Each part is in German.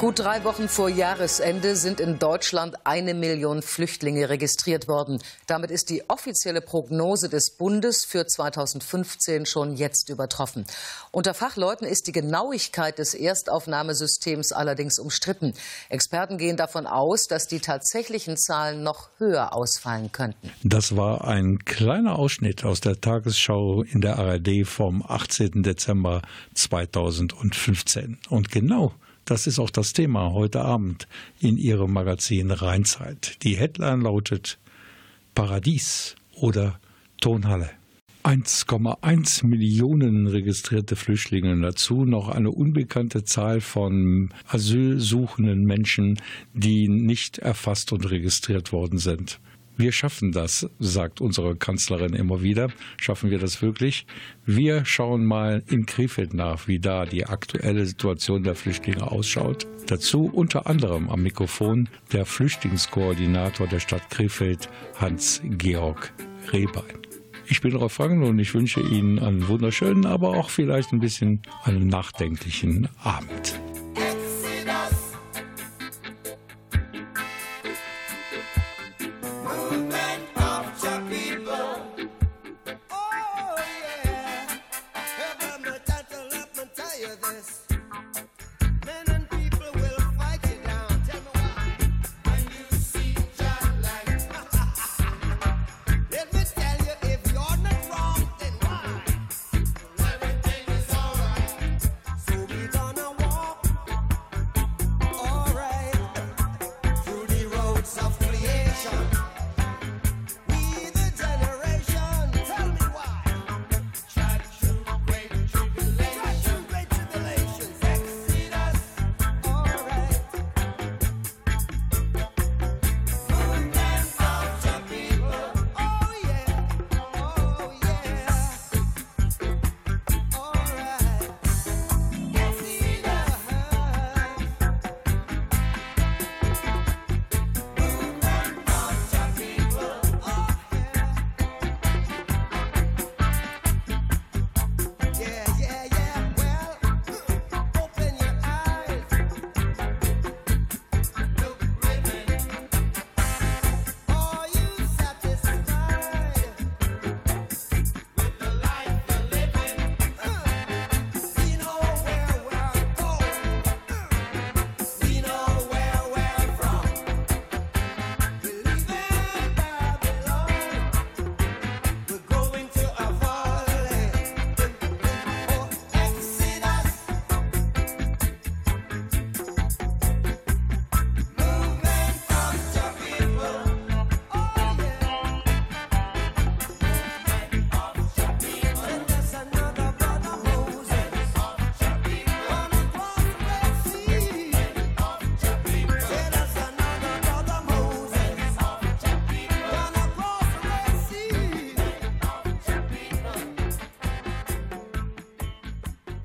Gut drei Wochen vor Jahresende sind in Deutschland eine Million Flüchtlinge registriert worden. Damit ist die offizielle Prognose des Bundes für 2015 schon jetzt übertroffen. Unter Fachleuten ist die Genauigkeit des Erstaufnahmesystems allerdings umstritten. Experten gehen davon aus, dass die tatsächlichen Zahlen noch höher ausfallen könnten. Das war ein kleiner Ausschnitt aus der Tagesschau in der ARD vom 18. Dezember 2015. Und genau das ist auch das Thema heute Abend in Ihrem Magazin Rheinzeit. Die Headline lautet Paradies oder Tonhalle. 1,1 Millionen registrierte Flüchtlinge dazu, noch eine unbekannte Zahl von asylsuchenden Menschen, die nicht erfasst und registriert worden sind. Wir schaffen das, sagt unsere Kanzlerin immer wieder. Schaffen wir das wirklich? Wir schauen mal in Krefeld nach, wie da die aktuelle Situation der Flüchtlinge ausschaut. Dazu unter anderem am Mikrofon der Flüchtlingskoordinator der Stadt Krefeld, Hans-Georg Rehbein. Ich bin Rolf Franken und ich wünsche Ihnen einen wunderschönen, aber auch vielleicht ein bisschen einen nachdenklichen Abend.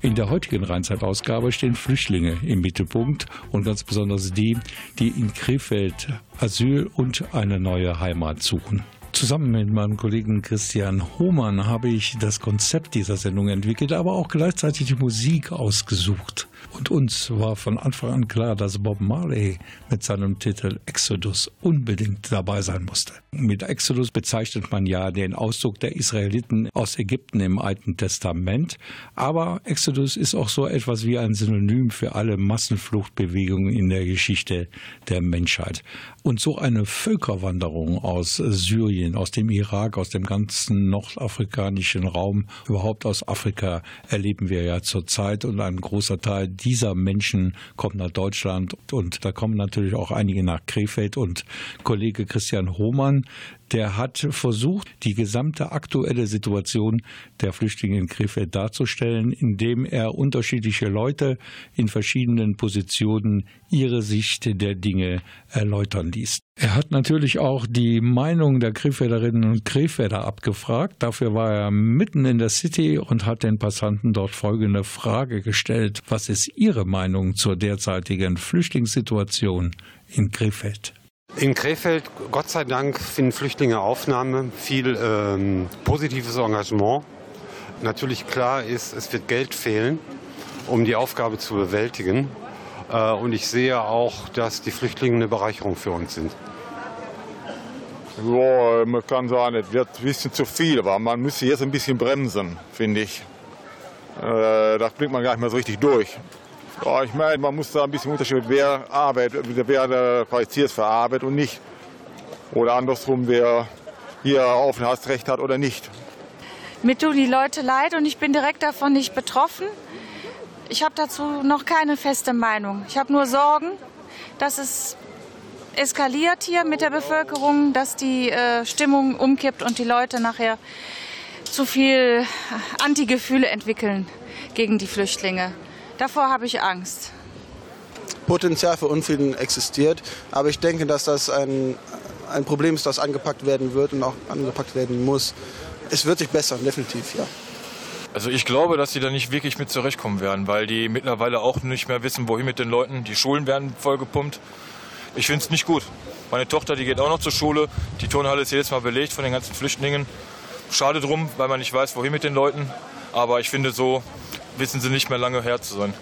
In der heutigen Rheinzeit-Ausgabe stehen Flüchtlinge im Mittelpunkt und ganz besonders die, die in Krefeld Asyl und eine neue Heimat suchen. Zusammen mit meinem Kollegen Christian Hohmann habe ich das Konzept dieser Sendung entwickelt, aber auch gleichzeitig die Musik ausgesucht. Und uns war von Anfang an klar, dass Bob Marley mit seinem Titel Exodus unbedingt dabei sein musste. Mit Exodus bezeichnet man ja den Auszug der Israeliten aus Ägypten im Alten Testament, aber Exodus ist auch so etwas wie ein Synonym für alle Massenfluchtbewegungen in der Geschichte der Menschheit. Und so eine Völkerwanderung aus Syrien, aus dem Irak, aus dem ganzen nordafrikanischen Raum, überhaupt aus Afrika erleben wir ja zurzeit und ein großer Teil dieser Menschen kommt nach Deutschland und da kommen natürlich auch einige nach Krefeld und Kollege Christian Hohmann, der hat versucht, die gesamte aktuelle Situation der Flüchtlinge in Krefeld darzustellen, indem er unterschiedliche Leute in verschiedenen Positionen ihre Sicht der Dinge erläutern ließ. Er hat natürlich auch die Meinung der Krefelderinnen und Krefelder abgefragt. Dafür war er mitten in der City und hat den Passanten dort folgende Frage gestellt. Was ist Ihre Meinung zur derzeitigen Flüchtlingssituation in Krefeld? In Krefeld, Gott sei Dank, finden Flüchtlinge Aufnahme, viel ähm, positives Engagement. Natürlich klar ist, es wird Geld fehlen, um die Aufgabe zu bewältigen. Äh, und ich sehe auch, dass die Flüchtlinge eine Bereicherung für uns sind. Ja, man kann sagen, es wird ein bisschen zu viel, aber man müsste jetzt ein bisschen bremsen, finde ich. Äh, das bringt man gar nicht mehr so richtig durch. Ja, ich meine, man muss da ein bisschen Unterschied, wer arbeitet, wer qualifiziert für Arbeit und nicht. Oder andersrum, wer hier Aufenthaltsrecht hat oder nicht. Mir tun die Leute leid und ich bin direkt davon nicht betroffen. Ich habe dazu noch keine feste Meinung. Ich habe nur Sorgen, dass es eskaliert hier mit der Bevölkerung, dass die äh, Stimmung umkippt und die Leute nachher zu viel Antigefühle entwickeln gegen die Flüchtlinge. Davor habe ich Angst. Potenzial für Unfrieden existiert, aber ich denke, dass das ein, ein Problem ist, das angepackt werden wird und auch angepackt werden muss. Es wird sich bessern, definitiv, ja. Also ich glaube, dass sie da nicht wirklich mit zurechtkommen werden, weil die mittlerweile auch nicht mehr wissen, wohin mit den Leuten. Die Schulen werden vollgepumpt. Ich finde es nicht gut. Meine Tochter, die geht auch noch zur Schule. Die Turnhalle ist jedes Mal belegt von den ganzen Flüchtlingen. Schade drum, weil man nicht weiß, wohin mit den Leuten. Aber ich finde, so wissen sie nicht mehr lange her zu sein.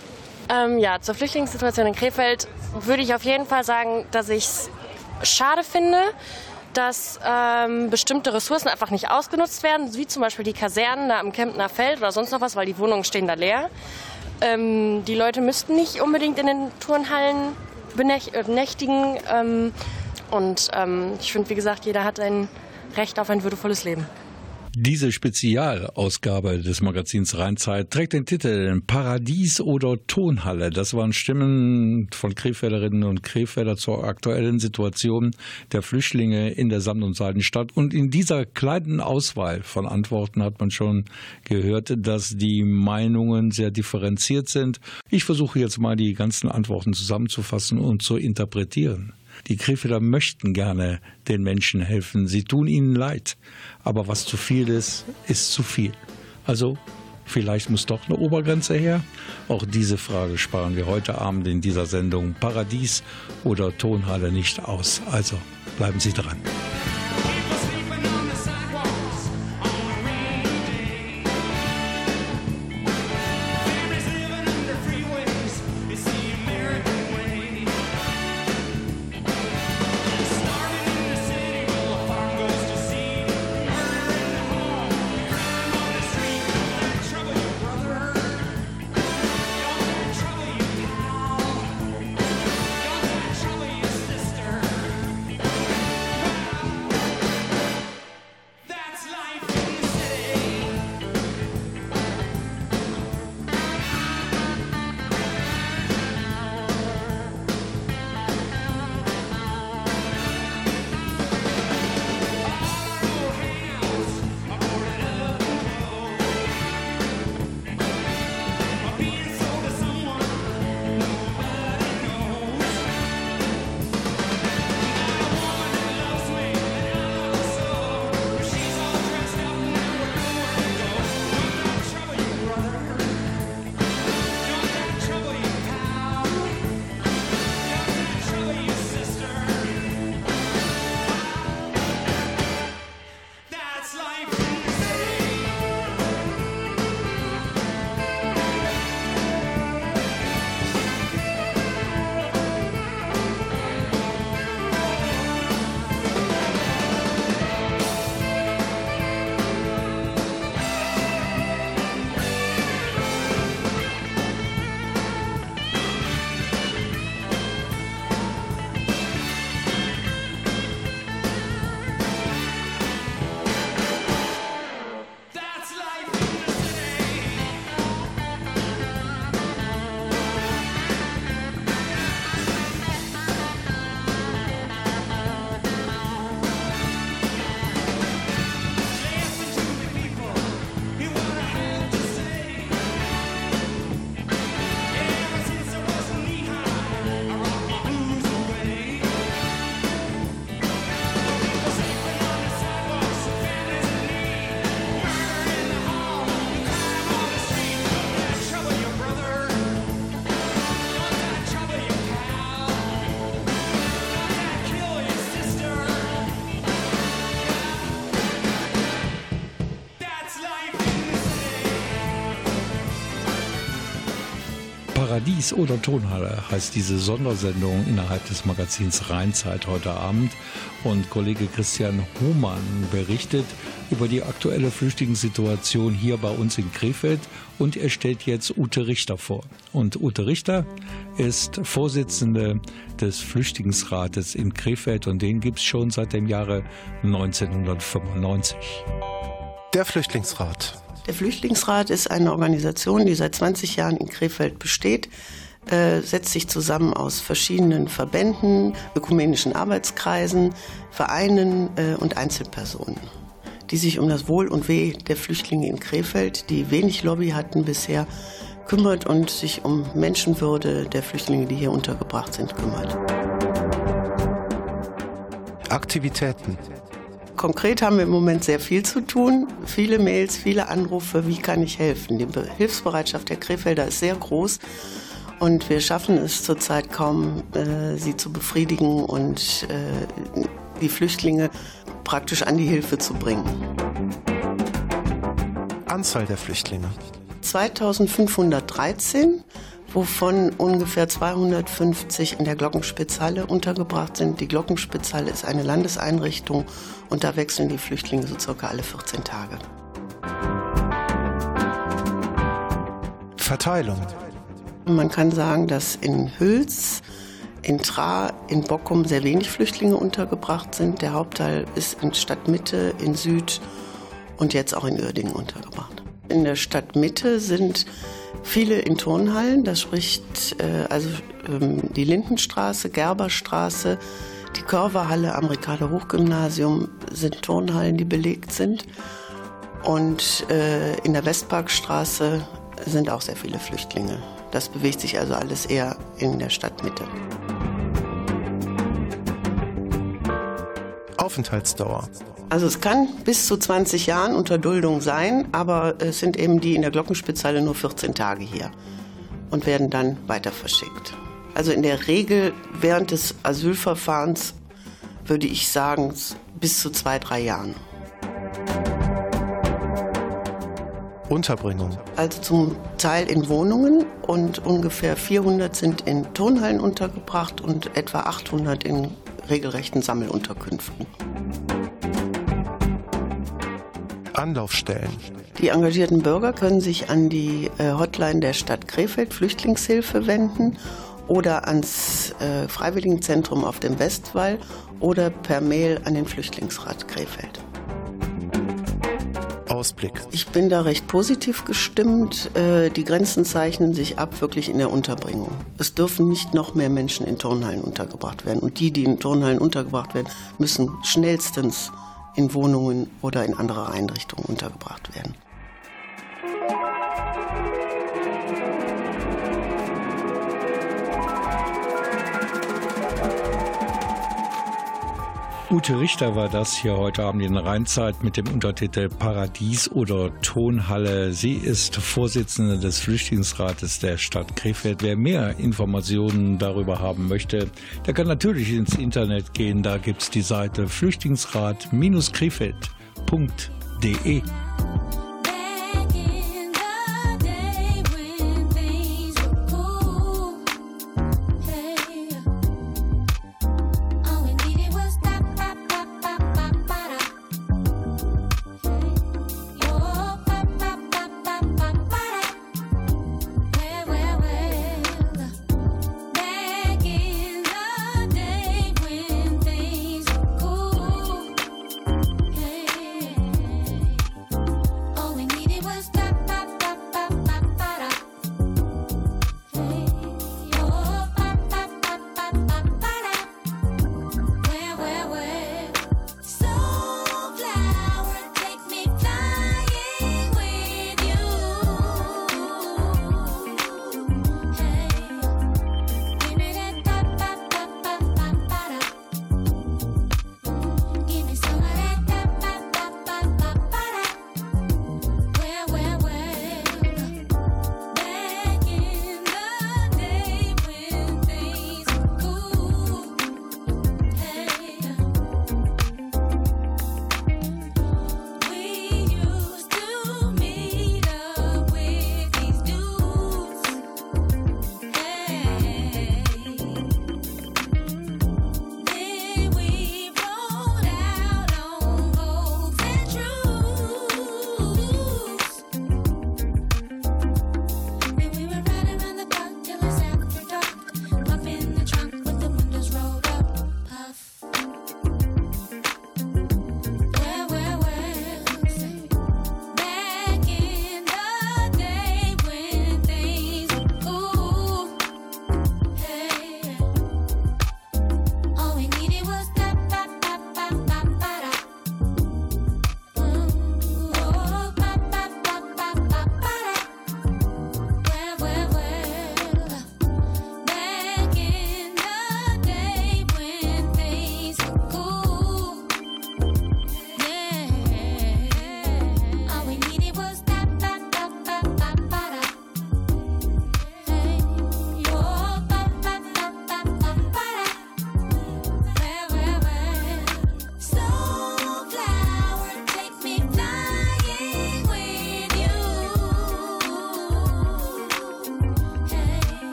Ähm, ja, zur Flüchtlingssituation in Krefeld würde ich auf jeden Fall sagen, dass ich es schade finde, dass ähm, bestimmte Ressourcen einfach nicht ausgenutzt werden, wie zum Beispiel die Kasernen da am Kempner Feld oder sonst noch was, weil die Wohnungen stehen da leer. Ähm, die Leute müssten nicht unbedingt in den Turnhallen benächtigen. Ähm, und ähm, ich finde, wie gesagt, jeder hat ein Recht auf ein würdevolles Leben. Diese Spezialausgabe des Magazins Rheinzeit trägt den Titel Paradies oder Tonhalle. Das waren Stimmen von Krefelderinnen und Krefelder zur aktuellen Situation der Flüchtlinge in der Samt- und Seidenstadt. Und in dieser kleinen Auswahl von Antworten hat man schon gehört, dass die Meinungen sehr differenziert sind. Ich versuche jetzt mal die ganzen Antworten zusammenzufassen und zu interpretieren. Die Krefelder möchten gerne den Menschen helfen. Sie tun ihnen leid. Aber was zu viel ist, ist zu viel. Also vielleicht muss doch eine Obergrenze her. Auch diese Frage sparen wir heute Abend in dieser Sendung Paradies oder Tonhalle nicht aus. Also bleiben Sie dran. Paradies oder Tonhalle heißt diese Sondersendung innerhalb des Magazins Rheinzeit heute Abend. Und Kollege Christian Humann berichtet über die aktuelle Flüchtlingssituation hier bei uns in Krefeld und er stellt jetzt Ute Richter vor. Und Ute Richter ist Vorsitzende des Flüchtlingsrates in Krefeld und den gibt es schon seit dem Jahre 1995. Der Flüchtlingsrat. Der Flüchtlingsrat ist eine Organisation, die seit 20 Jahren in Krefeld besteht, äh, setzt sich zusammen aus verschiedenen Verbänden, ökumenischen Arbeitskreisen, Vereinen äh, und Einzelpersonen, die sich um das Wohl und Weh der Flüchtlinge in Krefeld, die wenig Lobby hatten bisher, kümmert und sich um Menschenwürde der Flüchtlinge, die hier untergebracht sind, kümmert. Aktivitäten. Konkret haben wir im Moment sehr viel zu tun. Viele Mails, viele Anrufe. Wie kann ich helfen? Die Hilfsbereitschaft der Krefelder ist sehr groß. Und wir schaffen es zurzeit kaum, äh, sie zu befriedigen und äh, die Flüchtlinge praktisch an die Hilfe zu bringen. Anzahl der Flüchtlinge. 2513 wovon ungefähr 250 in der Glockenspitzhalle untergebracht sind. Die Glockenspitzhalle ist eine Landeseinrichtung und da wechseln die Flüchtlinge so circa alle 14 Tage. Verteilung. Man kann sagen, dass in Hüls, in Tra, in Bockum sehr wenig Flüchtlinge untergebracht sind. Der Hauptteil ist in Stadtmitte, in Süd und jetzt auch in Uerdingen untergebracht. In der Stadtmitte sind Viele in Turnhallen, das spricht äh, also ähm, die Lindenstraße, Gerberstraße, die Körverhalle am Ricardo Hochgymnasium sind Turnhallen, die belegt sind. Und äh, in der Westparkstraße sind auch sehr viele Flüchtlinge. Das bewegt sich also alles eher in der Stadtmitte. Aufenthaltsdauer. Also es kann bis zu 20 Jahren unter Duldung sein, aber es sind eben die in der Glockenspitzhalle nur 14 Tage hier und werden dann weiter verschickt. Also in der Regel während des Asylverfahrens würde ich sagen bis zu zwei, drei Jahren. Unterbringung. Also zum Teil in Wohnungen und ungefähr 400 sind in Turnhallen untergebracht und etwa 800 in regelrechten Sammelunterkünften. Anlaufstellen. Die engagierten Bürger können sich an die äh, Hotline der Stadt Krefeld Flüchtlingshilfe wenden oder ans äh, Freiwilligenzentrum auf dem Westwall oder per Mail an den Flüchtlingsrat Krefeld. Ausblick. Ich bin da recht positiv gestimmt. Äh, die Grenzen zeichnen sich ab wirklich in der Unterbringung. Es dürfen nicht noch mehr Menschen in Turnhallen untergebracht werden. Und die, die in Turnhallen untergebracht werden, müssen schnellstens in Wohnungen oder in andere Einrichtungen untergebracht werden. Ute Richter war das hier heute Abend in Rheinzeit mit dem Untertitel Paradies oder Tonhalle. Sie ist Vorsitzende des Flüchtlingsrates der Stadt Krefeld. Wer mehr Informationen darüber haben möchte, der kann natürlich ins Internet gehen. Da gibt es die Seite flüchtlingsrat-krefeld.de.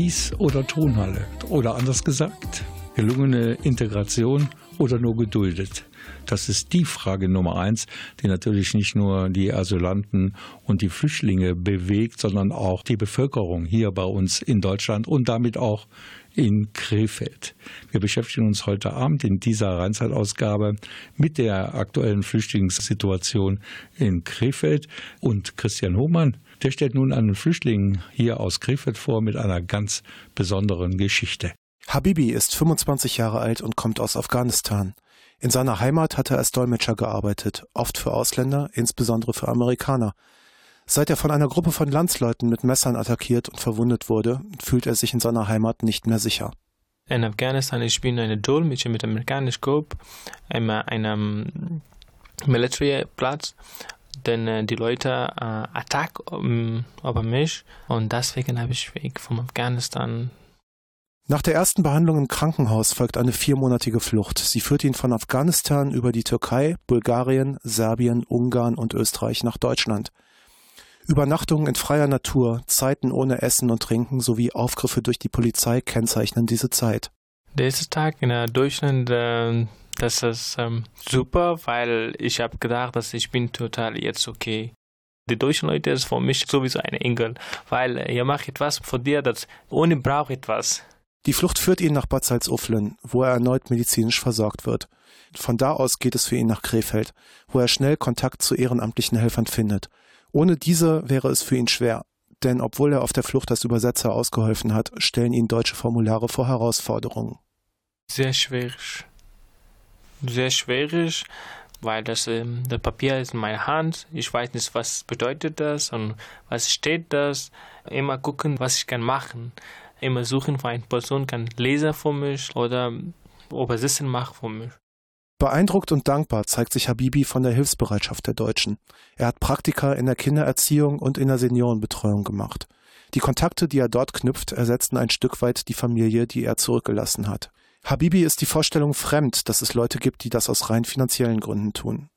Paradies oder Tonhalle? Oder anders gesagt, gelungene Integration oder nur geduldet? Das ist die Frage Nummer eins, die natürlich nicht nur die Asylanten und die Flüchtlinge bewegt, sondern auch die Bevölkerung hier bei uns in Deutschland und damit auch in Krefeld. Wir beschäftigen uns heute Abend in dieser Rheinzeitausgabe mit der aktuellen Flüchtlingssituation in Krefeld und Christian Hohmann, der stellt nun einen Flüchtling hier aus Krefeld vor mit einer ganz besonderen Geschichte. Habibi ist 25 Jahre alt und kommt aus Afghanistan. In seiner Heimat hat er als Dolmetscher gearbeitet, oft für Ausländer, insbesondere für Amerikaner. Seit er von einer Gruppe von Landsleuten mit Messern attackiert und verwundet wurde, fühlt er sich in seiner Heimat nicht mehr sicher. In Afghanistan ich bin eine Dolmetscher mit amerikanischem Gruppe, in einem Militärplatz denn äh, die Leute äh, attack um, über mich und deswegen habe ich weg von Afghanistan nach der ersten Behandlung im Krankenhaus folgt eine viermonatige Flucht. Sie führt ihn von Afghanistan über die Türkei, Bulgarien, Serbien, Ungarn und Österreich nach Deutschland. Übernachtungen in freier Natur, Zeiten ohne Essen und Trinken sowie Aufgriffe durch die Polizei kennzeichnen diese Zeit. Der erste Tag in Deutschland, äh, das ist ähm, super, weil ich habe gedacht, dass ich bin total jetzt okay. Die deutschen Leute ist für mich sowieso ein Engel, weil ihr macht etwas für dir, das ohne braucht etwas. Die Flucht führt ihn nach Bad Salzuflen, wo er erneut medizinisch versorgt wird. Von da aus geht es für ihn nach Krefeld, wo er schnell Kontakt zu ehrenamtlichen Helfern findet. Ohne diese wäre es für ihn schwer, denn obwohl er auf der Flucht als Übersetzer ausgeholfen hat, stellen ihn deutsche Formulare vor Herausforderungen. Sehr schwierig. Sehr schwierig, weil das, ähm, das Papier ist in meiner Hand. Ich weiß nicht, was bedeutet das und was steht das. Immer gucken, was ich kann machen immer suchen für eine Person, kann Leser für mich oder Übersetzen machen für mich. Beeindruckt und dankbar zeigt sich Habibi von der Hilfsbereitschaft der Deutschen. Er hat Praktika in der Kindererziehung und in der Seniorenbetreuung gemacht. Die Kontakte, die er dort knüpft, ersetzen ein Stück weit die Familie, die er zurückgelassen hat. Habibi ist die Vorstellung fremd, dass es Leute gibt, die das aus rein finanziellen Gründen tun.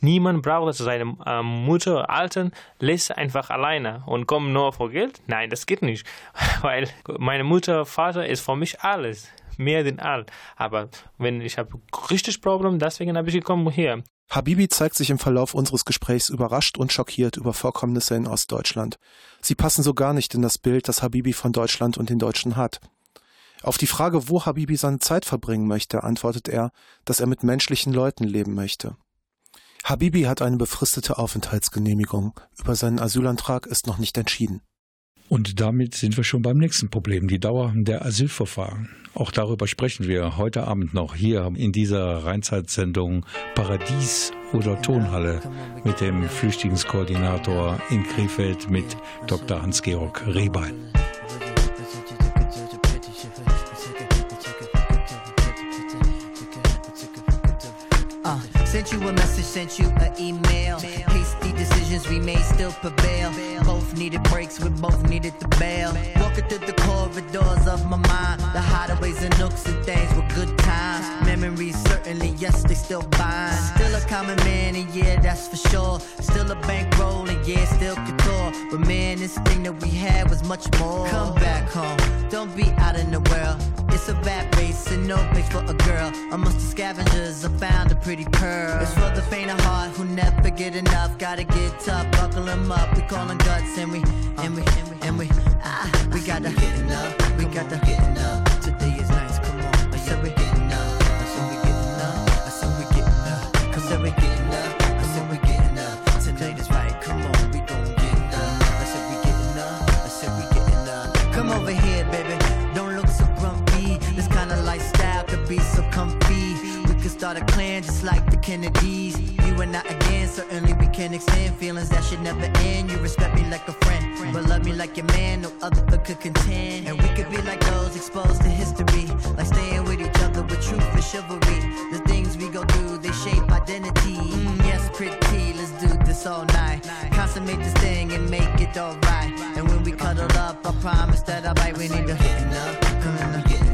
Niemand braucht seine äh, Mutter, Alten, lässt einfach alleine und kommt nur vor Geld. Nein, das geht nicht. Weil meine Mutter, Vater ist für mich alles. Mehr denn all. Aber wenn ich habe richtig Problem, deswegen habe ich gekommen hier. Habibi zeigt sich im Verlauf unseres Gesprächs überrascht und schockiert über Vorkommnisse in Ostdeutschland. Sie passen so gar nicht in das Bild, das Habibi von Deutschland und den Deutschen hat. Auf die Frage, wo Habibi seine Zeit verbringen möchte, antwortet er, dass er mit menschlichen Leuten leben möchte. Habibi hat eine befristete Aufenthaltsgenehmigung. Über seinen Asylantrag ist noch nicht entschieden. Und damit sind wir schon beim nächsten Problem, die Dauer der Asylverfahren. Auch darüber sprechen wir heute Abend noch hier in dieser Rheinzeitsendung Paradies oder Tonhalle mit dem Flüchtlingskoordinator in Krefeld mit Dr. Hans-Georg Rehbein. Sent you a message, sent you an email. Hasty decisions we made still prevail. Both needed breaks, we both needed the bail. Walking through the corridors of my mind. The hideaways and nooks and things were good times. Memories certainly, yes, they still bind. Still a common man, and yeah, that's for sure. Still a bankroll, and yeah, still couture. But man, this thing that we had was much more. Come back home, don't be out in the world. It's a bad race and no place for a girl. Amongst the scavengers, I found a pretty pearl. It's for the faint of heart who never get enough. Gotta get tough, buckle them up. We callin' guts and we, and we, and we, ah, we gotta get enough. We gotta get enough. Just like the Kennedys. You and I again, certainly we can extend feelings that should never end. You respect me like a friend, but love me like your man. No other could contend. And we could be like those exposed to history, like staying with each other with truth and chivalry. The things we go through, they shape identity. Mm, yes, pretty, let's do this all night. Consummate this thing and make it alright. And when we cuddle up, I promise that I'll bite. We need to getting up, come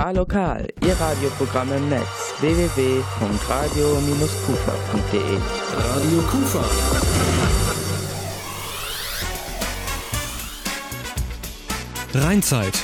Total lokal, Ihr Radioprogramm im Netz www.radio-kufa.de Radio Kufa. Rheinzeit.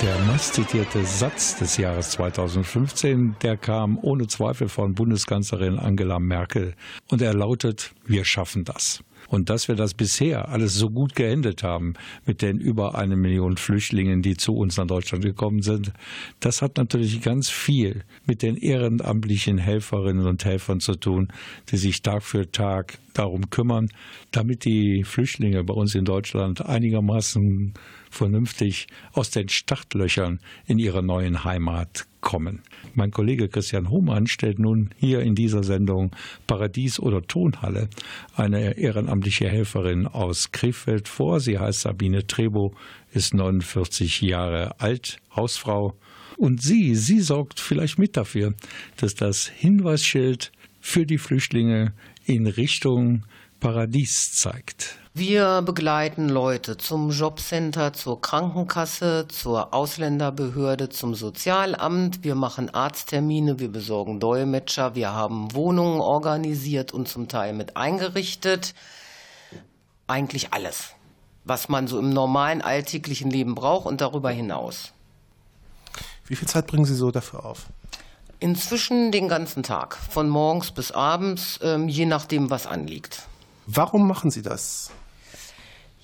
Der meistzitierte Satz des Jahres 2015, der kam ohne Zweifel von Bundeskanzlerin Angela Merkel und er lautet, wir schaffen das. Und dass wir das bisher alles so gut gehandelt haben mit den über eine Million Flüchtlingen, die zu uns nach Deutschland gekommen sind, das hat natürlich ganz viel mit den ehrenamtlichen Helferinnen und Helfern zu tun, die sich Tag für Tag darum kümmern, damit die Flüchtlinge bei uns in Deutschland einigermaßen vernünftig aus den Startlöchern in ihre neuen Heimat kommen. Mein Kollege Christian Hohmann stellt nun hier in dieser Sendung Paradies oder Tonhalle eine ehrenamtliche Helferin aus Krefeld vor. Sie heißt Sabine Trebo, ist 49 Jahre alt, Hausfrau. Und sie, sie sorgt vielleicht mit dafür, dass das Hinweisschild für die Flüchtlinge in Richtung Paradies zeigt. Wir begleiten Leute zum Jobcenter, zur Krankenkasse, zur Ausländerbehörde, zum Sozialamt. Wir machen Arzttermine, wir besorgen Dolmetscher, wir haben Wohnungen organisiert und zum Teil mit eingerichtet. Eigentlich alles, was man so im normalen alltäglichen Leben braucht und darüber hinaus. Wie viel Zeit bringen Sie so dafür auf? Inzwischen den ganzen Tag, von morgens bis abends, ähm, je nachdem, was anliegt. Warum machen Sie das?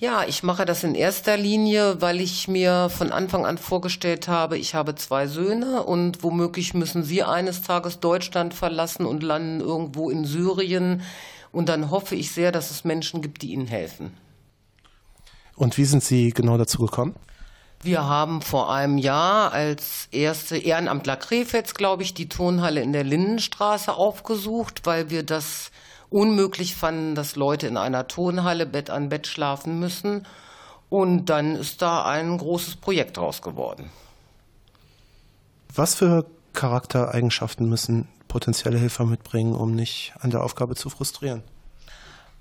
Ja, ich mache das in erster Linie, weil ich mir von Anfang an vorgestellt habe, ich habe zwei Söhne und womöglich müssen sie eines Tages Deutschland verlassen und landen irgendwo in Syrien. Und dann hoffe ich sehr, dass es Menschen gibt, die ihnen helfen. Und wie sind Sie genau dazu gekommen? Wir haben vor einem Jahr als erste Ehrenamtler Krefelds, glaube ich, die Turnhalle in der Lindenstraße aufgesucht, weil wir das unmöglich fanden, dass Leute in einer Turnhalle Bett an Bett schlafen müssen. Und dann ist da ein großes Projekt draus geworden. Was für Charaktereigenschaften müssen potenzielle Helfer mitbringen, um nicht an der Aufgabe zu frustrieren?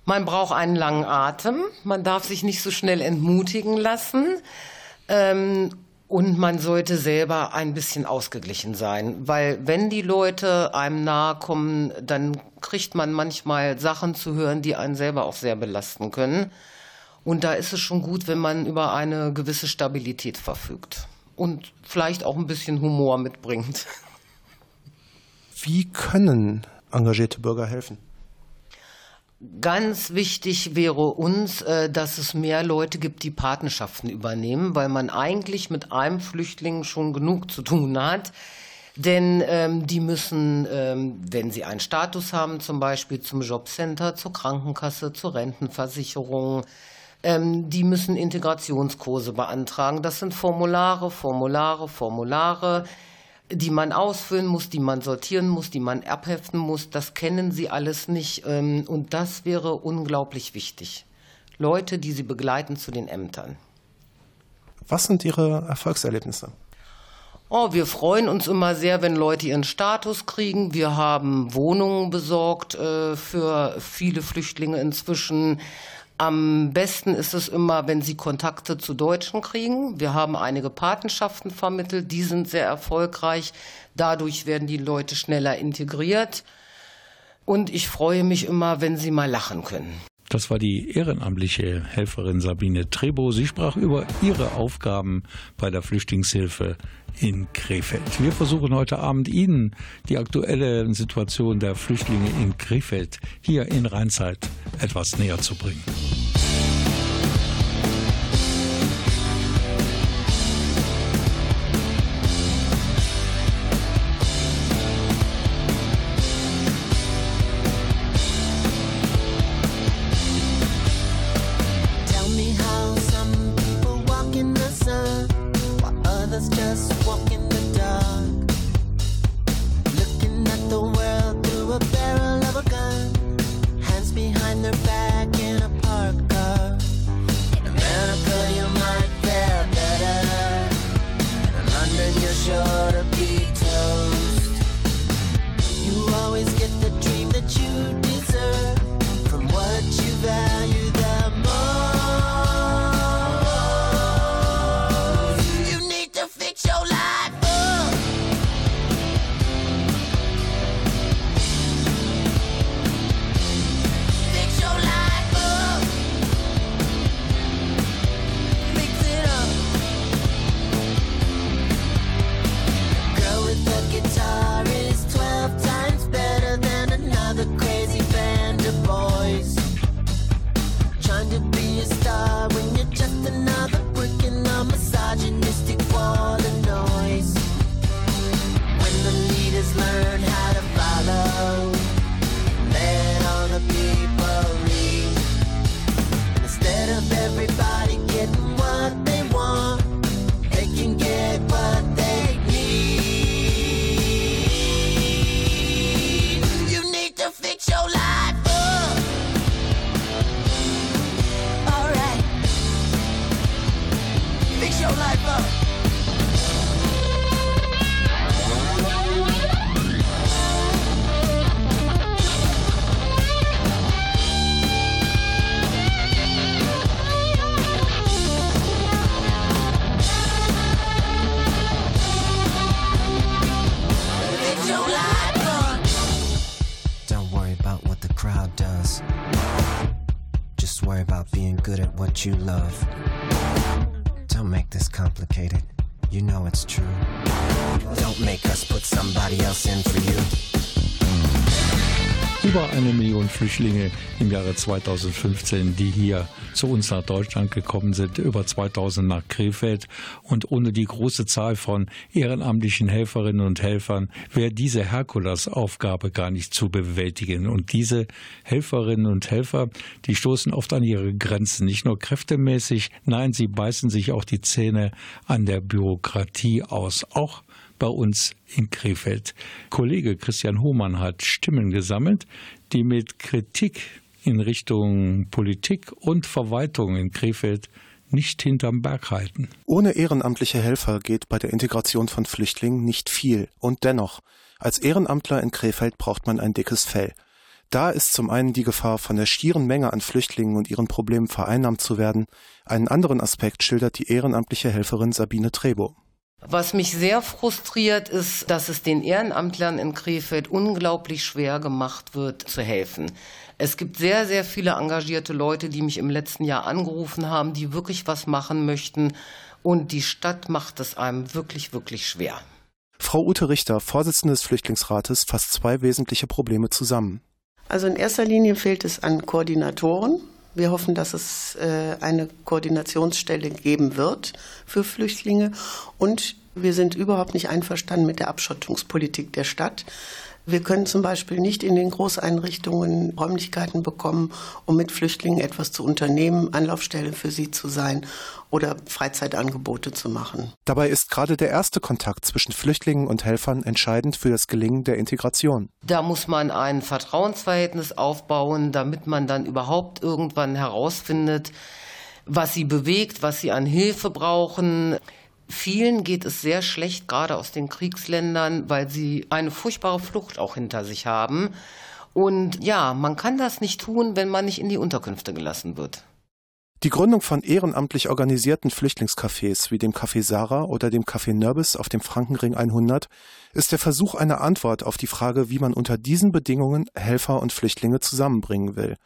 Man braucht einen langen Atem, man darf sich nicht so schnell entmutigen lassen. Ähm, und man sollte selber ein bisschen ausgeglichen sein, weil wenn die Leute einem nahe kommen, dann kriegt man manchmal Sachen zu hören, die einen selber auch sehr belasten können. Und da ist es schon gut, wenn man über eine gewisse Stabilität verfügt und vielleicht auch ein bisschen Humor mitbringt. Wie können engagierte Bürger helfen? Ganz wichtig wäre uns, äh, dass es mehr Leute gibt, die Patenschaften übernehmen, weil man eigentlich mit einem Flüchtling schon genug zu tun hat. Denn ähm, die müssen, ähm, wenn sie einen Status haben, zum Beispiel zum Jobcenter, zur Krankenkasse, zur Rentenversicherung, ähm, die müssen Integrationskurse beantragen. Das sind Formulare, Formulare, Formulare die man ausfüllen muss, die man sortieren muss, die man abheften muss. Das kennen sie alles nicht. ähm, Und das wäre unglaublich wichtig. Leute, die sie begleiten zu den Ämtern. Was sind Ihre Erfolgserlebnisse? Oh, wir freuen uns immer sehr, wenn Leute ihren Status kriegen. Wir haben Wohnungen besorgt äh, für viele Flüchtlinge inzwischen. Am besten ist es immer, wenn sie Kontakte zu Deutschen kriegen. Wir haben einige Patenschaften vermittelt, die sind sehr erfolgreich. Dadurch werden die Leute schneller integriert. Und ich freue mich immer, wenn sie mal lachen können. Das war die ehrenamtliche Helferin Sabine Trebo. Sie sprach über ihre Aufgaben bei der Flüchtlingshilfe in Krefeld. Wir versuchen heute Abend Ihnen die aktuelle Situation der Flüchtlinge in Krefeld hier in Rheinzeit etwas näher zu bringen. You love. Über eine Million Flüchtlinge im Jahre 2015, die hier zu uns nach Deutschland gekommen sind, über 2000 nach Krefeld. Und ohne die große Zahl von ehrenamtlichen Helferinnen und Helfern wäre diese Herkulesaufgabe gar nicht zu bewältigen. Und diese Helferinnen und Helfer, die stoßen oft an ihre Grenzen, nicht nur kräftemäßig, nein, sie beißen sich auch die Zähne an der Bürokratie aus. Auch bei uns in Krefeld. Kollege Christian Hohmann hat Stimmen gesammelt, die mit Kritik in Richtung Politik und Verwaltung in Krefeld nicht hinterm Berg halten. Ohne ehrenamtliche Helfer geht bei der Integration von Flüchtlingen nicht viel. Und dennoch, als Ehrenamtler in Krefeld braucht man ein dickes Fell. Da ist zum einen die Gefahr, von der schieren Menge an Flüchtlingen und ihren Problemen vereinnahmt zu werden. Einen anderen Aspekt schildert die ehrenamtliche Helferin Sabine Trebo. Was mich sehr frustriert, ist, dass es den Ehrenamtlern in Krefeld unglaublich schwer gemacht wird, zu helfen. Es gibt sehr, sehr viele engagierte Leute, die mich im letzten Jahr angerufen haben, die wirklich was machen möchten. Und die Stadt macht es einem wirklich, wirklich schwer. Frau Ute Richter, Vorsitzende des Flüchtlingsrates, fasst zwei wesentliche Probleme zusammen. Also in erster Linie fehlt es an Koordinatoren. Wir hoffen, dass es äh, eine Koordinationsstelle geben wird für Flüchtlinge. Und wir sind überhaupt nicht einverstanden mit der Abschottungspolitik der Stadt. Wir können zum Beispiel nicht in den Großeinrichtungen Räumlichkeiten bekommen, um mit Flüchtlingen etwas zu unternehmen, Anlaufstelle für sie zu sein oder Freizeitangebote zu machen. Dabei ist gerade der erste Kontakt zwischen Flüchtlingen und Helfern entscheidend für das Gelingen der Integration. Da muss man ein Vertrauensverhältnis aufbauen, damit man dann überhaupt irgendwann herausfindet, was sie bewegt, was sie an Hilfe brauchen. Vielen geht es sehr schlecht, gerade aus den Kriegsländern, weil sie eine furchtbare Flucht auch hinter sich haben. Und ja, man kann das nicht tun, wenn man nicht in die Unterkünfte gelassen wird. Die Gründung von ehrenamtlich organisierten Flüchtlingscafés wie dem Café Sarah oder dem Café Nörbis auf dem Frankenring 100 ist der Versuch einer Antwort auf die Frage, wie man unter diesen Bedingungen Helfer und Flüchtlinge zusammenbringen will.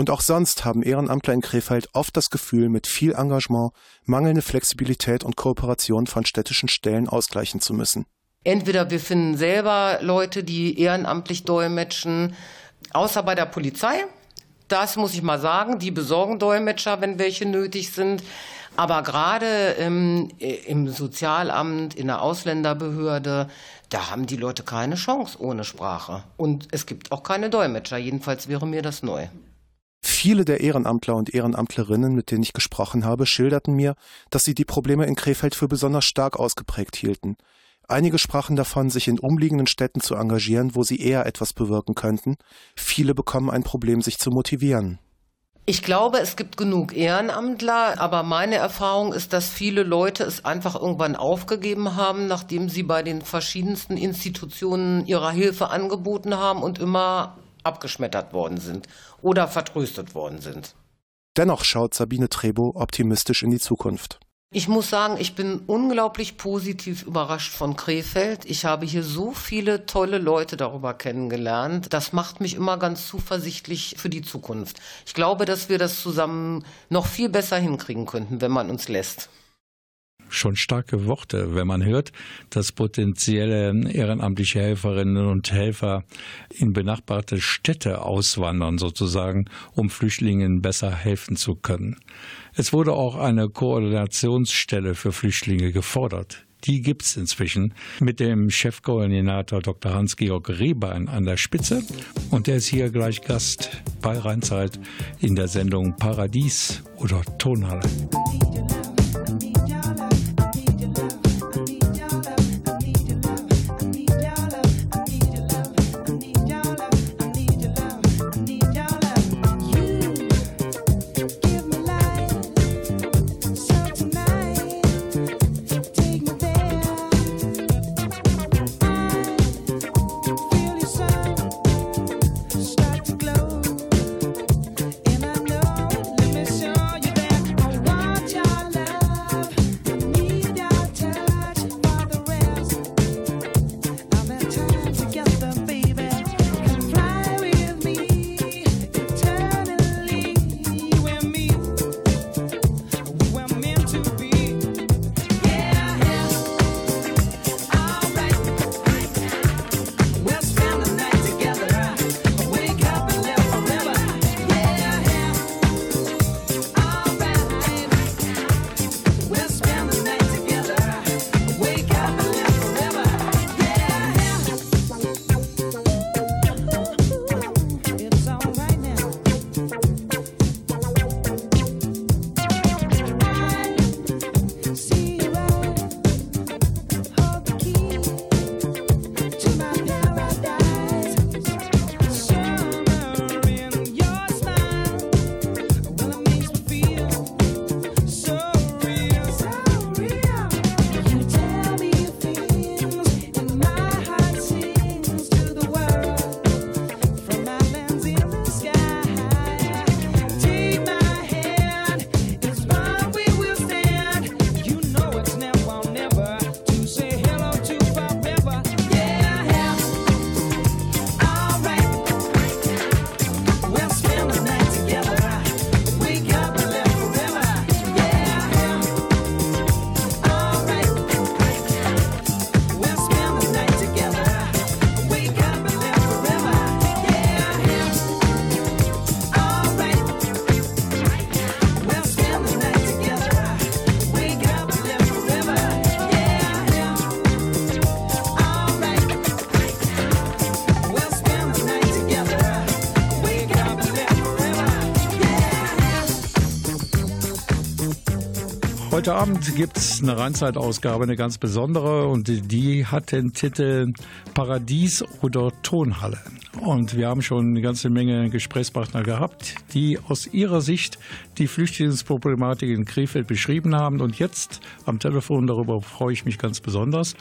Und auch sonst haben Ehrenamtler in Krefeld oft das Gefühl, mit viel Engagement mangelnde Flexibilität und Kooperation von städtischen Stellen ausgleichen zu müssen. Entweder wir finden selber Leute, die ehrenamtlich dolmetschen, außer bei der Polizei, das muss ich mal sagen. Die besorgen Dolmetscher, wenn welche nötig sind. Aber gerade im, im Sozialamt, in der Ausländerbehörde, da haben die Leute keine Chance ohne Sprache. Und es gibt auch keine Dolmetscher. Jedenfalls wäre mir das neu. Viele der Ehrenamtler und Ehrenamtlerinnen, mit denen ich gesprochen habe, schilderten mir, dass sie die Probleme in Krefeld für besonders stark ausgeprägt hielten. Einige sprachen davon, sich in umliegenden Städten zu engagieren, wo sie eher etwas bewirken könnten. Viele bekommen ein Problem, sich zu motivieren. Ich glaube, es gibt genug Ehrenamtler, aber meine Erfahrung ist, dass viele Leute es einfach irgendwann aufgegeben haben, nachdem sie bei den verschiedensten Institutionen ihrer Hilfe angeboten haben und immer abgeschmettert worden sind oder vertröstet worden sind. Dennoch schaut Sabine Trebo optimistisch in die Zukunft. Ich muss sagen, ich bin unglaublich positiv überrascht von Krefeld. Ich habe hier so viele tolle Leute darüber kennengelernt. Das macht mich immer ganz zuversichtlich für die Zukunft. Ich glaube, dass wir das zusammen noch viel besser hinkriegen könnten, wenn man uns lässt schon starke Worte, wenn man hört, dass potenzielle ehrenamtliche Helferinnen und Helfer in benachbarte Städte auswandern, sozusagen, um Flüchtlingen besser helfen zu können. Es wurde auch eine Koordinationsstelle für Flüchtlinge gefordert. Die gibt es inzwischen mit dem Chefkoordinator Dr. Hans-Georg Rehbein an der Spitze. Und der ist hier gleich Gast bei Rheinzeit in der Sendung Paradies oder Tonhalle. Heute Abend gibt es eine Rheinzeitausgabe, eine ganz besondere, und die hat den Titel Paradies oder Tonhalle. Und wir haben schon eine ganze Menge Gesprächspartner gehabt, die aus ihrer Sicht die Flüchtlingsproblematik in Krefeld beschrieben haben. Und jetzt am Telefon, darüber freue ich mich ganz besonders,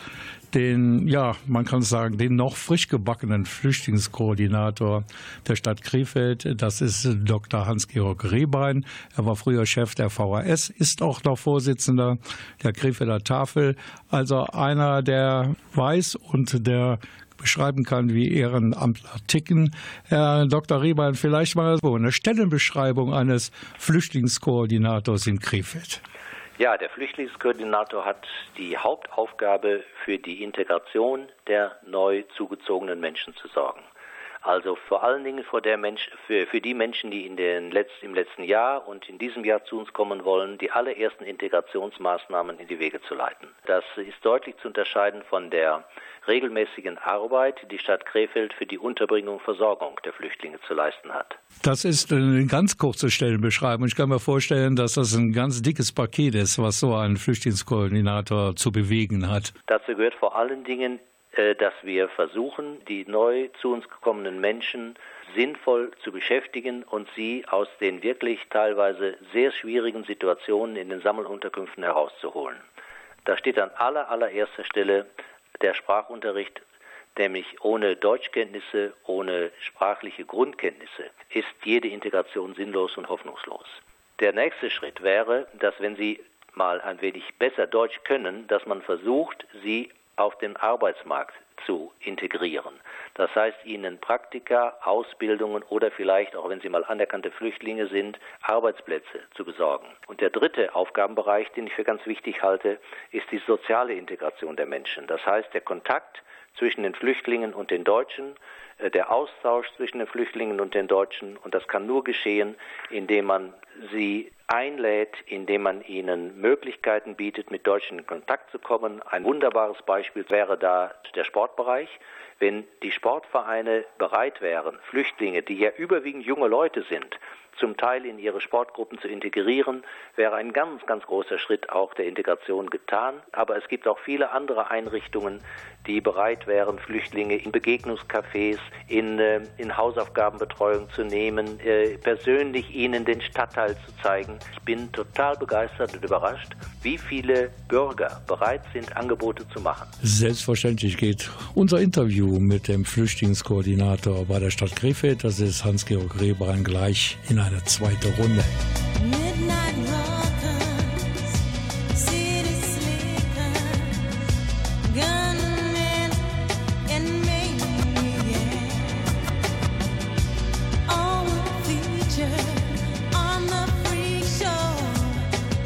den, ja, man kann sagen, den noch frisch gebackenen Flüchtlingskoordinator der Stadt Krefeld. Das ist Dr. Hans-Georg Rehbein. Er war früher Chef der VHS, ist auch noch Vorsitzender der Krefelder Tafel. Also einer, der weiß und der beschreiben kann, wie Ehrenamtler ticken. Herr Dr. Rehbein, vielleicht mal so eine Stellenbeschreibung eines Flüchtlingskoordinators in Krefeld. Ja, der Flüchtlingskoordinator hat die Hauptaufgabe, für die Integration der neu zugezogenen Menschen zu sorgen. Also vor allen Dingen für, Mensch, für, für die Menschen, die in den Letz-, im letzten Jahr und in diesem Jahr zu uns kommen wollen, die allerersten Integrationsmaßnahmen in die Wege zu leiten. Das ist deutlich zu unterscheiden von der regelmäßigen Arbeit, die die Stadt Krefeld für die Unterbringung und Versorgung der Flüchtlinge zu leisten hat. Das ist eine ganz kurze Stellenbeschreibung. Ich kann mir vorstellen, dass das ein ganz dickes Paket ist, was so ein Flüchtlingskoordinator zu bewegen hat. Dazu gehört vor allen Dingen dass wir versuchen, die neu zu uns gekommenen Menschen sinnvoll zu beschäftigen und sie aus den wirklich teilweise sehr schwierigen Situationen in den Sammelunterkünften herauszuholen. Da steht an aller, allererster Stelle der Sprachunterricht, nämlich ohne Deutschkenntnisse, ohne sprachliche Grundkenntnisse ist jede Integration sinnlos und hoffnungslos. Der nächste Schritt wäre, dass wenn Sie mal ein wenig besser Deutsch können, dass man versucht, sie auf den Arbeitsmarkt zu integrieren. Das heißt, ihnen Praktika, Ausbildungen oder vielleicht, auch wenn sie mal anerkannte Flüchtlinge sind, Arbeitsplätze zu besorgen. Und der dritte Aufgabenbereich, den ich für ganz wichtig halte, ist die soziale Integration der Menschen. Das heißt, der Kontakt zwischen den Flüchtlingen und den Deutschen, äh, der Austausch zwischen den Flüchtlingen und den Deutschen. Und das kann nur geschehen, indem man sie einlädt, indem man ihnen Möglichkeiten bietet, mit Deutschen in Kontakt zu kommen. Ein wunderbares Beispiel wäre da der Sportbereich. Wenn die Sportvereine bereit wären, Flüchtlinge, die ja überwiegend junge Leute sind, zum Teil in ihre Sportgruppen zu integrieren, wäre ein ganz, ganz großer Schritt auch der Integration getan. Aber es gibt auch viele andere Einrichtungen, die bereit wären, Flüchtlinge in Begegnungscafés, in, äh, in Hausaufgabenbetreuung zu nehmen, äh, persönlich ihnen den Stadtteil zu zeigen. Ich bin total begeistert und überrascht, wie viele Bürger bereit sind, Angebote zu machen. Selbstverständlich geht unser Interview mit dem Flüchtlingskoordinator bei der Stadt Krefeld, das ist Hans-Georg Rehbein, gleich in eine zweite Runde.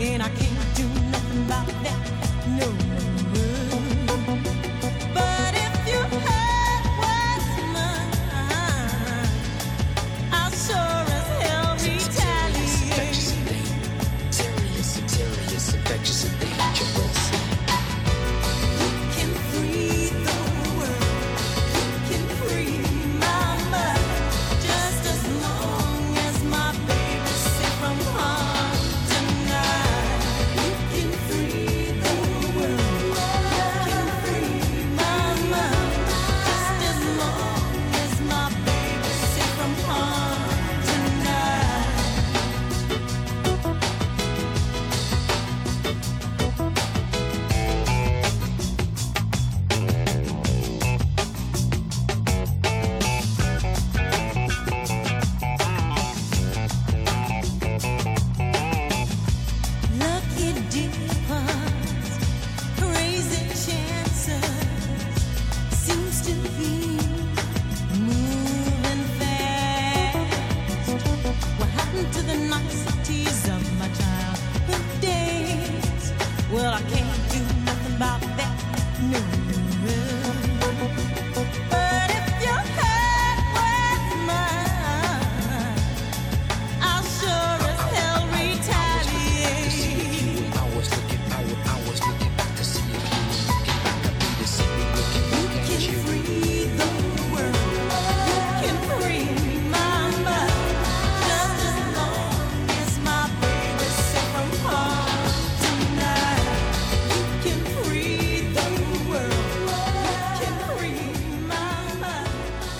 and I can't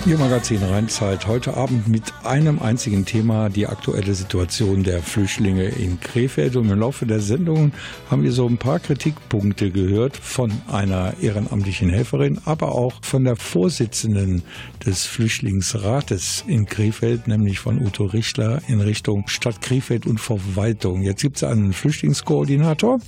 Ihr Magazin Rheinzeit heute Abend mit einem einzigen Thema, die aktuelle Situation der Flüchtlinge in Krefeld. Und im Laufe der Sendung haben wir so ein paar Kritikpunkte gehört von einer ehrenamtlichen Helferin, aber auch von der Vorsitzenden des Flüchtlingsrates in Krefeld, nämlich von Uto Richtler in Richtung Stadt Krefeld und Verwaltung. Jetzt gibt es einen Flüchtlingskoordinator,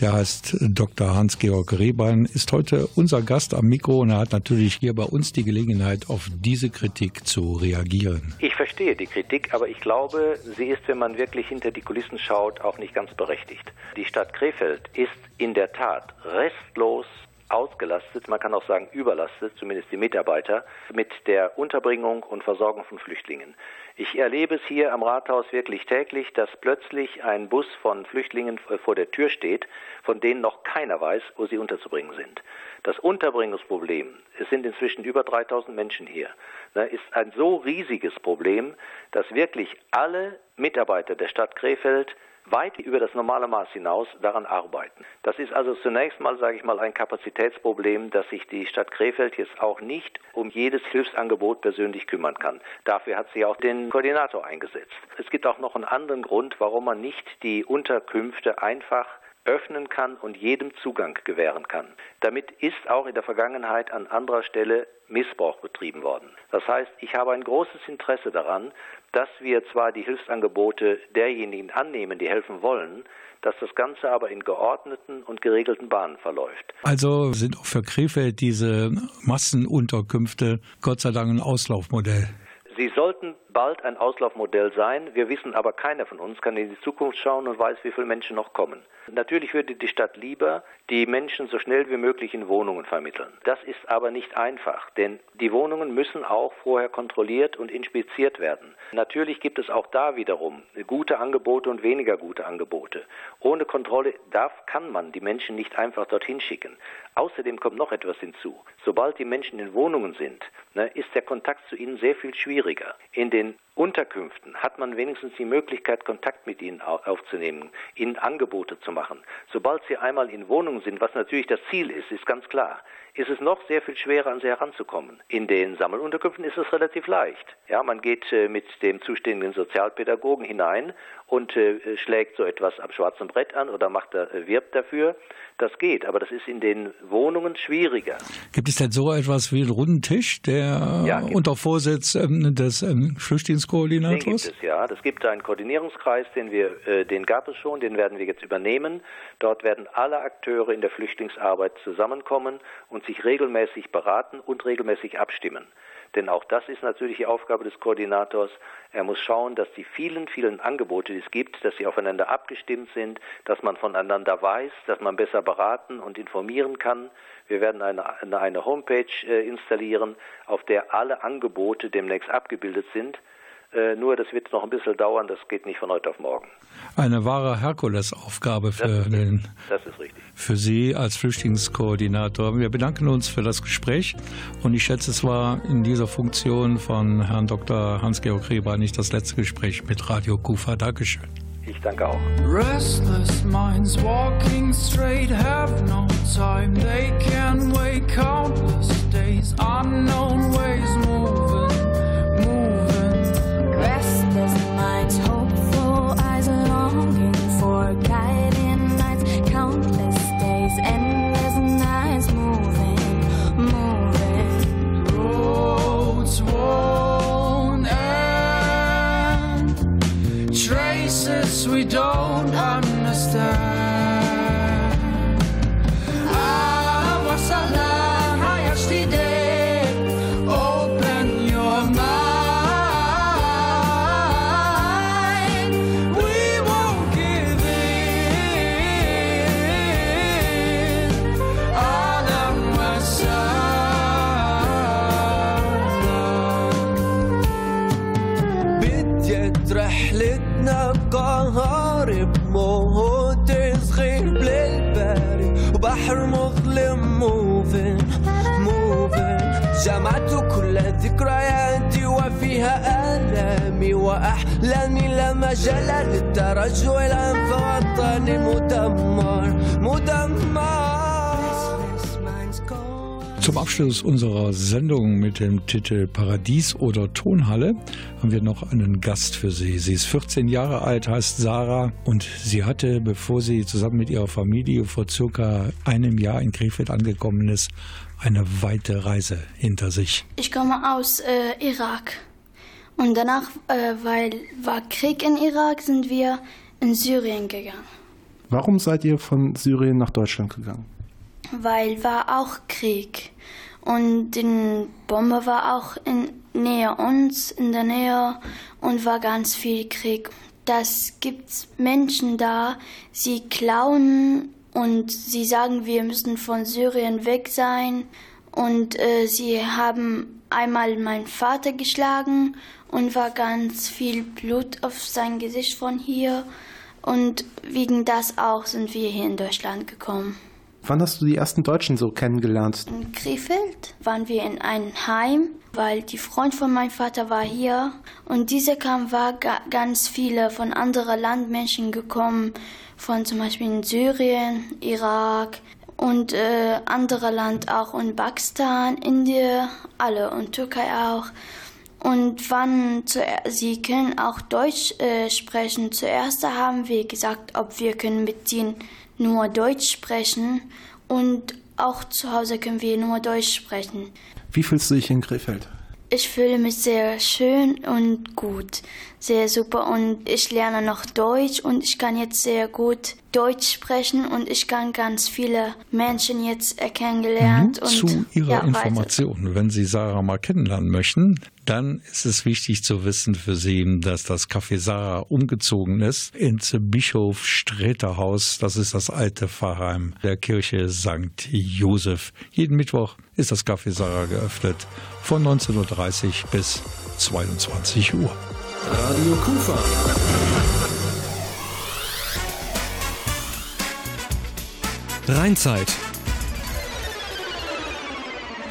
der heißt Dr. Hans-Georg Rehbein, ist heute unser Gast am Mikro und er hat natürlich hier bei uns die Gelegenheit, auf diese Kritik zu reagieren? Ich verstehe die Kritik, aber ich glaube, sie ist, wenn man wirklich hinter die Kulissen schaut, auch nicht ganz berechtigt. Die Stadt Krefeld ist in der Tat restlos ausgelastet, man kann auch sagen überlastet, zumindest die Mitarbeiter, mit der Unterbringung und Versorgung von Flüchtlingen. Ich erlebe es hier am Rathaus wirklich täglich, dass plötzlich ein Bus von Flüchtlingen vor der Tür steht, von denen noch keiner weiß, wo sie unterzubringen sind. Das Unterbringungsproblem, es sind inzwischen über 3000 Menschen hier, ne, ist ein so riesiges Problem, dass wirklich alle Mitarbeiter der Stadt Krefeld weit über das normale Maß hinaus daran arbeiten. Das ist also zunächst mal, sage ich mal, ein Kapazitätsproblem, dass sich die Stadt Krefeld jetzt auch nicht um jedes Hilfsangebot persönlich kümmern kann. Dafür hat sie auch den Koordinator eingesetzt. Es gibt auch noch einen anderen Grund, warum man nicht die Unterkünfte einfach öffnen kann und jedem Zugang gewähren kann. Damit ist auch in der Vergangenheit an anderer Stelle Missbrauch betrieben worden. Das heißt, ich habe ein großes Interesse daran, dass wir zwar die Hilfsangebote derjenigen annehmen, die helfen wollen, dass das Ganze aber in geordneten und geregelten Bahnen verläuft. Also sind auch für Krefeld diese Massenunterkünfte Gott sei Dank ein Auslaufmodell. Sie sollten bald ein Auslaufmodell sein. Wir wissen aber, keiner von uns kann in die Zukunft schauen und weiß, wie viele Menschen noch kommen. Natürlich würde die Stadt lieber die Menschen so schnell wie möglich in Wohnungen vermitteln. Das ist aber nicht einfach, denn die Wohnungen müssen auch vorher kontrolliert und inspiziert werden. Natürlich gibt es auch da wiederum gute Angebote und weniger gute Angebote. Ohne Kontrolle darf, kann man die Menschen nicht einfach dorthin schicken. Außerdem kommt noch etwas hinzu. Sobald die Menschen in Wohnungen sind, ne, ist der Kontakt zu ihnen sehr viel schwieriger. In den Unterkünften hat man wenigstens die Möglichkeit, Kontakt mit ihnen aufzunehmen, ihnen Angebote zu machen. Sobald sie einmal in Wohnungen sind, was natürlich das Ziel ist, ist ganz klar, ist es noch sehr viel schwerer, an sie heranzukommen. In den Sammelunterkünften ist es relativ leicht. Ja, man geht äh, mit dem zuständigen Sozialpädagogen hinein und äh, schlägt so etwas am schwarzen Brett an oder macht da, äh, wirbt dafür. Das geht, aber das ist in den Wohnungen schwieriger. Gibt es denn so etwas wie einen runden Tisch, der ja, unter Vorsitz ähm, des ähm, Flüchtlingskoordinators? Den gibt es, ja. Das gibt einen Koordinierungskreis, den wir, äh, den gab es schon, den werden wir jetzt übernehmen. Dort werden alle Akteure in der Flüchtlingsarbeit zusammenkommen und sich regelmäßig beraten und regelmäßig abstimmen. Denn auch das ist natürlich die Aufgabe des Koordinators. Er muss schauen, dass die vielen, vielen Angebote, die es gibt, dass sie aufeinander abgestimmt sind, dass man voneinander weiß, dass man besser beraten und informieren kann. Wir werden eine, eine Homepage äh, installieren, auf der alle Angebote demnächst abgebildet sind. Äh, nur das wird noch ein bisschen dauern, das geht nicht von heute auf morgen. Eine wahre Herkulesaufgabe für, das den, das ist richtig. für Sie als Flüchtlingskoordinator. Wir bedanken uns für das Gespräch und ich schätze, es war in dieser Funktion von Herrn Dr. Hans-Georg Rieber nicht das letzte Gespräch mit Radio Kufa. Dankeschön. Ich danke auch. Restless minds walking straight have no time. They can wait countless days, unknown ways this might hold آلامي وأحلامي لا مجال للترجع الآن فوطني مدمر مدمر Zum Abschluss unserer Sendung mit dem Titel Paradies oder Tonhalle haben wir noch einen Gast für Sie. Sie ist 14 Jahre alt, heißt Sarah und sie hatte, bevor sie zusammen mit ihrer Familie vor circa einem Jahr in Krefeld angekommen ist, eine weite Reise hinter sich. Ich komme aus äh, Irak und danach, äh, weil war Krieg in Irak, sind wir in Syrien gegangen. Warum seid ihr von Syrien nach Deutschland gegangen? Weil war auch Krieg und die Bombe war auch in Nähe uns, in der Nähe und war ganz viel Krieg. Das gibt Menschen da, sie klauen und sie sagen, wir müssen von Syrien weg sein und äh, sie haben einmal meinen Vater geschlagen und war ganz viel Blut auf sein Gesicht von hier und wegen das auch sind wir hier in Deutschland gekommen. Wann hast du die ersten Deutschen so kennengelernt? In Krefeld waren wir in einem Heim, weil die Freund von meinem Vater war hier und diese kam war ga ganz viele von anderen Landmenschen gekommen, von zum Beispiel in Syrien, Irak und äh, andere Land auch und Pakistan, Indien, alle und Türkei auch. Und wann sie können auch Deutsch äh, sprechen. Zuerst haben wir gesagt, ob wir können mit ihnen nur Deutsch sprechen und auch zu Hause können wir nur Deutsch sprechen. Wie fühlst du dich in Krefeld? Ich fühle mich sehr schön und gut, sehr super und ich lerne noch Deutsch und ich kann jetzt sehr gut Deutsch sprechen und ich kann ganz viele Menschen jetzt kennengelernt. Nun zu Ihrer ja, Information, weiter. wenn Sie Sarah mal kennenlernen möchten, dann ist es wichtig zu wissen für Sie, dass das Café Sarah umgezogen ist ins Bischof Sträter Haus. Das ist das alte Pfarrheim der Kirche St. Josef. Jeden Mittwoch ist das Café Sarah geöffnet von 19.30 Uhr bis 22 Uhr. Radio Kufa. Rheinzeit.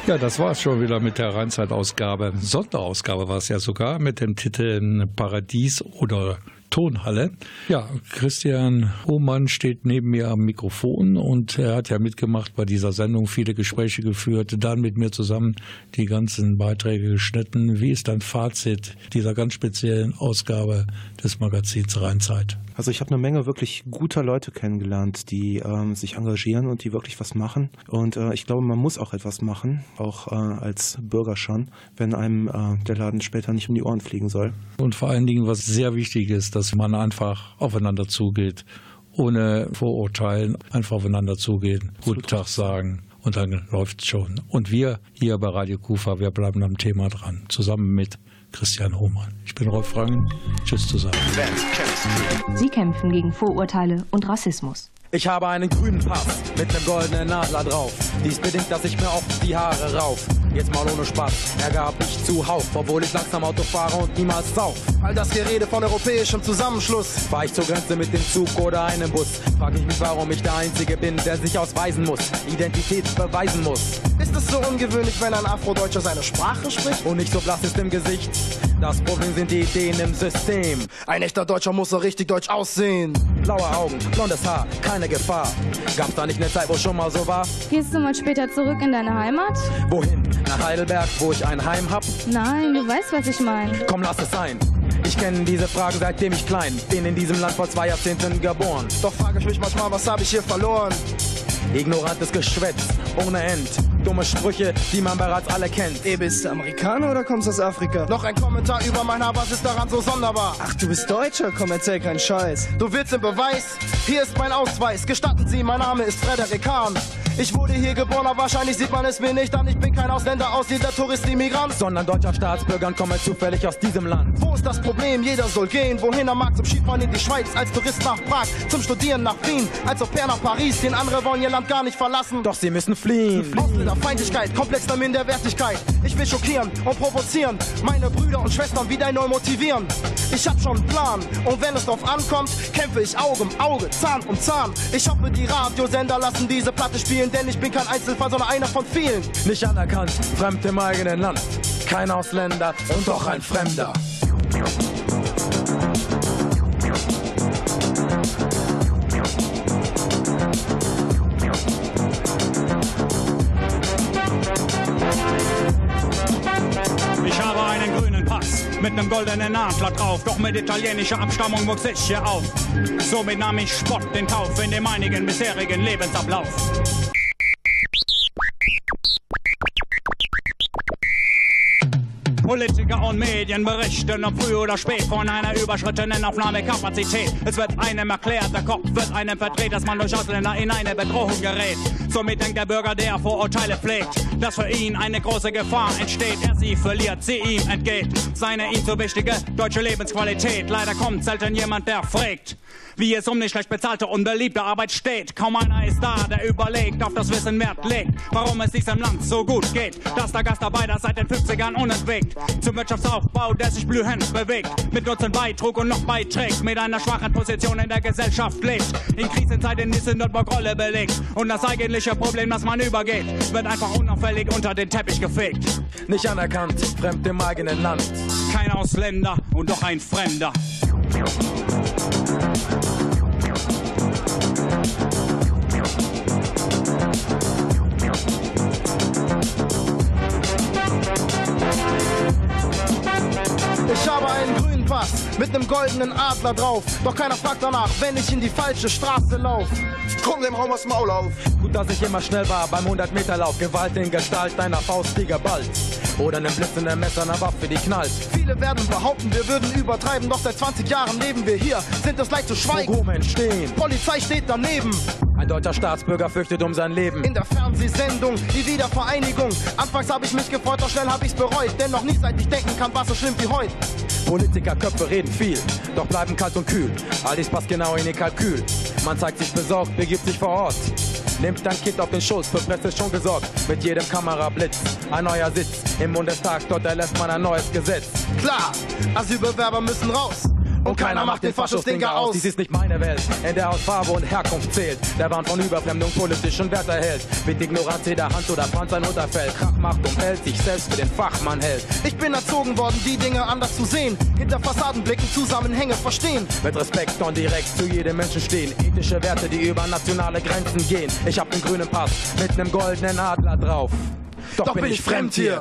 Ja, das war es schon wieder mit der Rheinzeit-Ausgabe. Sonderausgabe war es ja sogar mit dem Titel Paradies oder Tonhalle. Ja, Christian Hohmann steht neben mir am Mikrofon und er hat ja mitgemacht bei dieser Sendung, viele Gespräche geführt, dann mit mir zusammen die ganzen Beiträge geschnitten. Wie ist dein Fazit dieser ganz speziellen Ausgabe des Magazins Rheinzeit? Also ich habe eine Menge wirklich guter Leute kennengelernt, die ähm, sich engagieren und die wirklich was machen. Und äh, ich glaube, man muss auch etwas machen, auch äh, als Bürger schon, wenn einem äh, der Laden später nicht um die Ohren fliegen soll. Und vor allen Dingen, was sehr wichtig ist, dass man einfach aufeinander zugeht, ohne Vorurteilen, einfach aufeinander zugehen, guten Tag sagen und dann läuft's schon. Und wir hier bei Radio Kufa, wir bleiben am Thema dran, zusammen mit Christian Hohmann. Ich bin Rolf Rangen. Tschüss zusammen. Sie kämpfen gegen Vorurteile und Rassismus. Ich habe einen grünen Pass mit einem goldenen Nadler drauf. Dies bedingt, dass ich mir oft die Haare rauf. Jetzt mal ohne Spaß, Ärger hab ich zuhauf, obwohl ich langsam Auto fahre und niemals sauf. All das Gerede von europäischem Zusammenschluss. Fahr ich zur Grenze mit dem Zug oder einem Bus, frag ich mich, warum ich der Einzige bin, der sich ausweisen muss, Identität beweisen muss. Ist es so ungewöhnlich, wenn ein Afrodeutscher seine Sprache spricht? Und nicht so blass ist im Gesicht. Das Problem sind die Ideen im System. Ein echter Deutscher muss so richtig deutsch aussehen. Blaue Augen, blondes Haar, keine Gefahr. Gab's da nicht eine Zeit, wo schon mal so war? Gehst du mal später zurück in deine Heimat? Wohin? Nach Heidelberg, wo ich ein Heim hab? Nein, du weißt, was ich meine. Komm, lass es sein. Ich kenne diese Fragen seitdem ich klein bin in diesem Land vor zwei Jahrzehnten geboren. Doch frage ich mich manchmal, was habe ich hier verloren? Ignorantes Geschwätz ohne End. Dumme Sprüche, die man bereits alle kennt. Ey, bist du Amerikaner oder kommst aus Afrika? Noch ein Kommentar über mein Haar, was ist daran so sonderbar? Ach, du bist Deutscher, komm, erzähl keinen Scheiß. Du willst den Beweis? Hier ist mein Ausweis. Gestatten Sie, mein Name ist Frederik Hahn. Ich wurde hier geboren, aber wahrscheinlich sieht man es mir nicht an. Ich bin kein Ausländer, Ausländer, Tourist, Immigrant. Sondern deutscher Staatsbürger und komme zufällig aus diesem Land. Wo ist das Problem? Jeder soll gehen, wohin er mag. Zum Skifahren in die Schweiz, als Tourist nach Prag. Zum Studieren nach Wien, als Au pair nach Paris. Den andere wollen ihr Land gar nicht verlassen. Doch sie müssen fliehen. Ausländerfeindlichkeit, komplexer Minderwertigkeit. Ich will schockieren und provozieren. Meine Brüder und Schwestern wieder neu motivieren. Ich hab schon einen Plan und wenn es drauf ankommt, kämpfe ich Auge um Auge, Zahn um Zahn. Ich hoffe, die Radiosender lassen diese Platte spielen, spielen, denn ich bin kein Einzelfall, sondern einer von vielen. Nicht anerkannt, fremd im eigenen Land. Kein Ausländer und doch ein Fremder. mit einem goldenen Adler drauf, doch mit italienischer Abstammung wuchs ich hier auf. Somit nahm ich Spott den Kauf in dem einigen bisherigen Lebensablauf. Politiker und Medien berichten ob früh oder spät von einer überschrittenen Aufnahmekapazität. Es wird einem erklärt, der Kopf wird einem verdreht, dass man durch Ausländer in eine Bedrohung gerät. Somit denkt der Bürger, der Vorurteile pflegt, dass für ihn eine große Gefahr entsteht. Er sie verliert, sie ihm entgeht. Seine ihm so wichtige deutsche Lebensqualität. Leider kommt selten jemand, der fragt wie es um die schlecht bezahlte, unbeliebte Arbeit steht. Kaum einer ist da, der überlegt, auf das Wissen Wert legt, warum es diesem Land so gut geht. Dass der Gastarbeiter seit den 50ern unentwegt zum Wirtschaftsaufbau, der sich blühend bewegt, mit Nutzen beitrug und noch beiträgt, mit einer schwachen Position in der Gesellschaft lebt. In Krisenzeiten ist in Nürnberg Rolle belegt und das eigentliche Problem, das man übergeht, wird einfach unauffällig unter den Teppich gefegt. Nicht anerkannt, fremd im eigenen Land. Kein Ausländer und doch ein Fremder. Ich habe einen grünen Pass mit einem goldenen Adler drauf. Doch keiner fragt danach, wenn ich in die falsche Straße lauf. Komm dem Raum aus Maul auf. Gut, dass ich immer schnell war beim 100-Meter-Lauf. Gewalt in Gestalt einer Faust, die geballt. Oder einem blitzenden Messer, einer Waffe, die knallt. Viele werden behaupten, wir würden übertreiben, doch seit 20 Jahren leben wir hier. Sind es leicht zu schweigen? Pogrom entstehen. Polizei steht daneben. Ein deutscher Staatsbürger fürchtet um sein Leben. In der Fernsehsendung, die Wiedervereinigung. Anfangs habe ich mich gefreut, doch schnell habe ich's bereut. Denn noch nie seit ich denken kann, war so schlimm wie heute. Politikerköpfe reden viel, doch bleiben kalt und kühl. All dies passt genau in ihr Kalkül. Man zeigt sich besorgt, begibt sich vor Ort. Nimmt dein Kind auf den Schoß, für Presse schon gesorgt. Mit jedem Kamerablitz, ein neuer Sitz. Im Bundestag, dort erlässt man ein neues Gesetz. Klar, Asylbewerber müssen raus. Und keiner macht den Faschos-Dinger aus. Dies ist nicht meine Welt, in der aus Farbe und Herkunft zählt. Der Wahn von Überfremdung politischen Wert erhält. Mit Ignoranz jeder Hand oder Panzer ein Unterfeld. Krach macht und hält sich selbst für den Fachmann hält. Ich bin erzogen worden, die Dinge anders zu sehen. Hinter Fassadenblicken Zusammenhänge verstehen. Mit Respekt und direkt zu jedem Menschen stehen. Ethische Werte, die über nationale Grenzen gehen. Ich hab den grünen Pass mit nem goldenen Adler drauf. Doch, Doch bin, bin ich fremd hier.